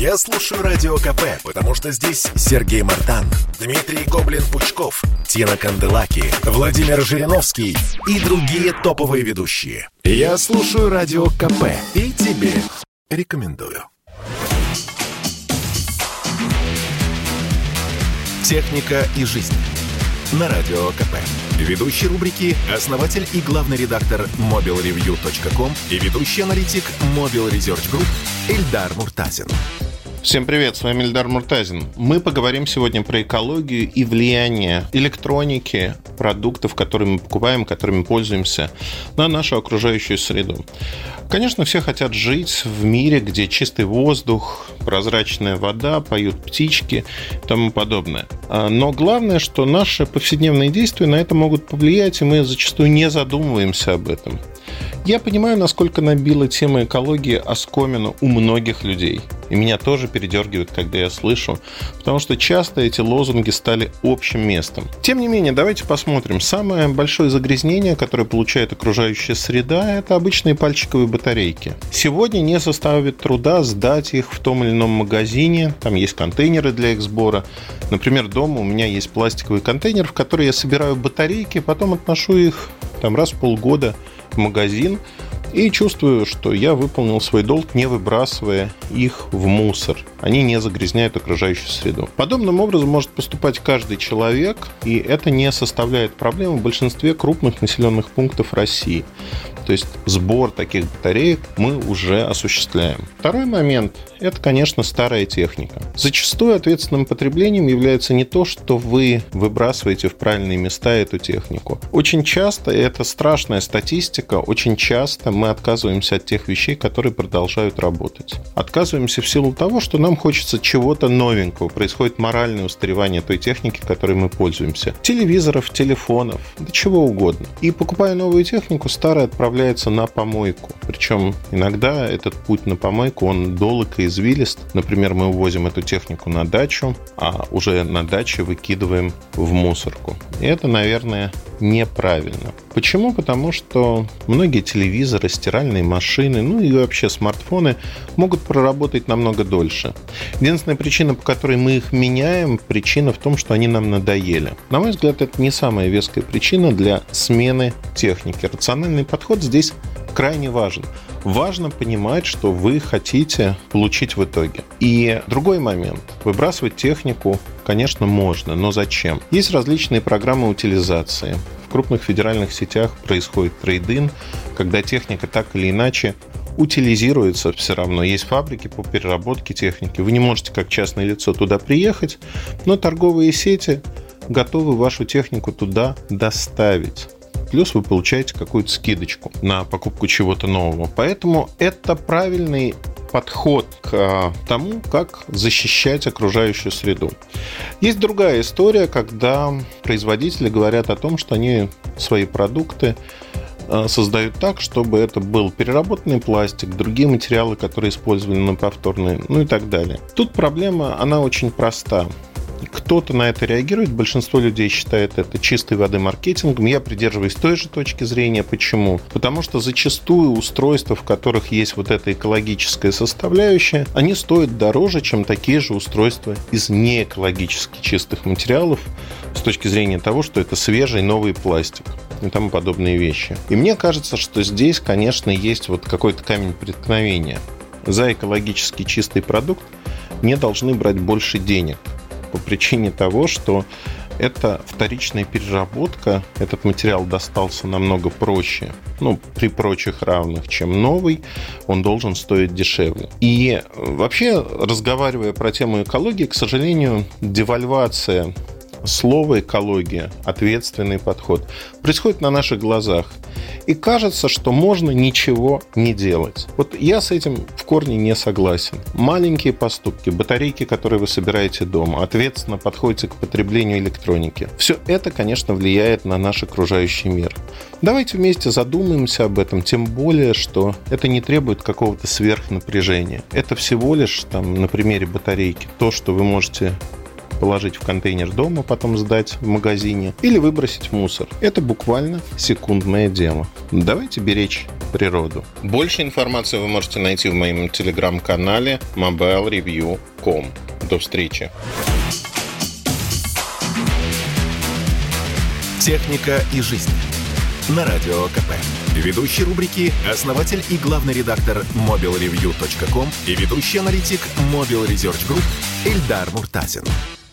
Я слушаю Радио КП, потому что здесь Сергей Мартан, Дмитрий Гоблин-Пучков, Тина Канделаки, Владимир Жириновский и другие топовые ведущие. Я слушаю Радио КП и тебе рекомендую. Техника и жизнь. На Радио КП. Ведущий рубрики – основатель и главный редактор mobilreview.com и ведущий аналитик Mobile Research Group Эльдар Муртазин. Всем привет, с вами Эльдар Муртазин. Мы поговорим сегодня про экологию и влияние электроники, продуктов, которые мы покупаем, которыми пользуемся, на нашу окружающую среду. Конечно, все хотят жить в мире, где чистый воздух, прозрачная вода, поют птички и тому подобное. А, но главное, что наши повседневные действия на это могут повлиять, и мы зачастую не задумываемся об этом. Я понимаю, насколько набила тема экологии оскомину у многих людей. И меня тоже передергивает, когда я слышу, потому что часто эти лозунги стали общим местом. Тем не менее, давайте посмотрим. Самое большое загрязнение, которое получает окружающая среда, это обычные пальчиковые батарейки. Сегодня не составит труда сдать их в том или ином магазине. Там есть контейнеры для их сбора. Например, дома у меня есть пластиковый контейнер, в который я собираю батарейки, потом отношу их там раз в полгода магазин и чувствую, что я выполнил свой долг, не выбрасывая их в мусор. Они не загрязняют окружающую среду. Подобным образом может поступать каждый человек, и это не составляет проблемы в большинстве крупных населенных пунктов России. То есть сбор таких батареек мы уже осуществляем. Второй момент – это, конечно, старая техника. Зачастую ответственным потреблением является не то, что вы выбрасываете в правильные места эту технику. Очень часто, и это страшная статистика, очень часто мы отказываемся от тех вещей, которые продолжают работать. Отказываемся в силу того, что нам хочется чего-то новенького. Происходит моральное устаревание той техники, которой мы пользуемся. Телевизоров, телефонов, да чего угодно. И покупая новую технику, старая отправляется отправляется на помойку. Причем иногда этот путь на помойку, он долг и извилист. Например, мы увозим эту технику на дачу, а уже на даче выкидываем в мусорку. И это, наверное, неправильно. Почему? Потому что многие телевизоры, стиральные машины, ну и вообще смартфоны могут проработать намного дольше. Единственная причина, по которой мы их меняем, причина в том, что они нам надоели. На мой взгляд, это не самая веская причина для смены техники. Рациональный подход здесь крайне важен. Важно понимать, что вы хотите получить в итоге. И другой момент. Выбрасывать технику, конечно, можно, но зачем? Есть различные программы утилизации. В крупных федеральных сетях происходит трейдин, когда техника так или иначе утилизируется все равно. Есть фабрики по переработке техники. Вы не можете как частное лицо туда приехать, но торговые сети готовы вашу технику туда доставить плюс вы получаете какую-то скидочку на покупку чего-то нового. Поэтому это правильный подход к а, тому, как защищать окружающую среду. Есть другая история, когда производители говорят о том, что они свои продукты а, создают так, чтобы это был переработанный пластик, другие материалы, которые использованы на повторные, ну и так далее. Тут проблема, она очень проста. Кто-то на это реагирует, большинство людей считает это чистой воды маркетингом. Я придерживаюсь той же точки зрения. Почему? Потому что зачастую устройства, в которых есть вот эта экологическая составляющая, они стоят дороже, чем такие же устройства из неэкологически чистых материалов с точки зрения того, что это свежий новый пластик и тому подобные вещи. И мне кажется, что здесь, конечно, есть вот какой-то камень преткновения. За экологически чистый продукт не должны брать больше денег по причине того, что это вторичная переработка. Этот материал достался намного проще, ну, при прочих равных, чем новый. Он должен стоить дешевле. И вообще, разговаривая про тему экологии, к сожалению, девальвация слова экология, ответственный подход, происходит на наших глазах. И кажется, что можно ничего не делать. Вот я с этим в корне не согласен. Маленькие поступки, батарейки, которые вы собираете дома, ответственно подходите к потреблению электроники. Все это, конечно, влияет на наш окружающий мир. Давайте вместе задумаемся об этом, тем более, что это не требует какого-то сверхнапряжения. Это всего лишь, там, на примере батарейки, то, что вы можете положить в контейнер дома, потом сдать в магазине или выбросить в мусор. Это буквально секундное дело. Давайте беречь природу. Больше информации вы можете найти в моем телеграм-канале mobilereview.com. До встречи! Техника и жизнь. На радио КП. Ведущий рубрики – основатель и главный редактор mobilreview.com и ведущий аналитик Mobile Research Group Эльдар Муртазин.